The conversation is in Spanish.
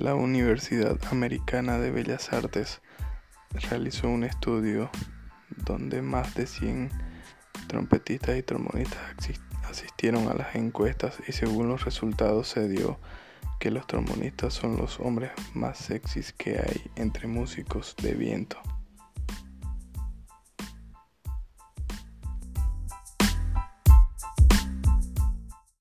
La Universidad Americana de Bellas Artes realizó un estudio donde más de 100 trompetistas y trombonistas asistieron a las encuestas y según los resultados se dio que los trombonistas son los hombres más sexys que hay entre músicos de viento.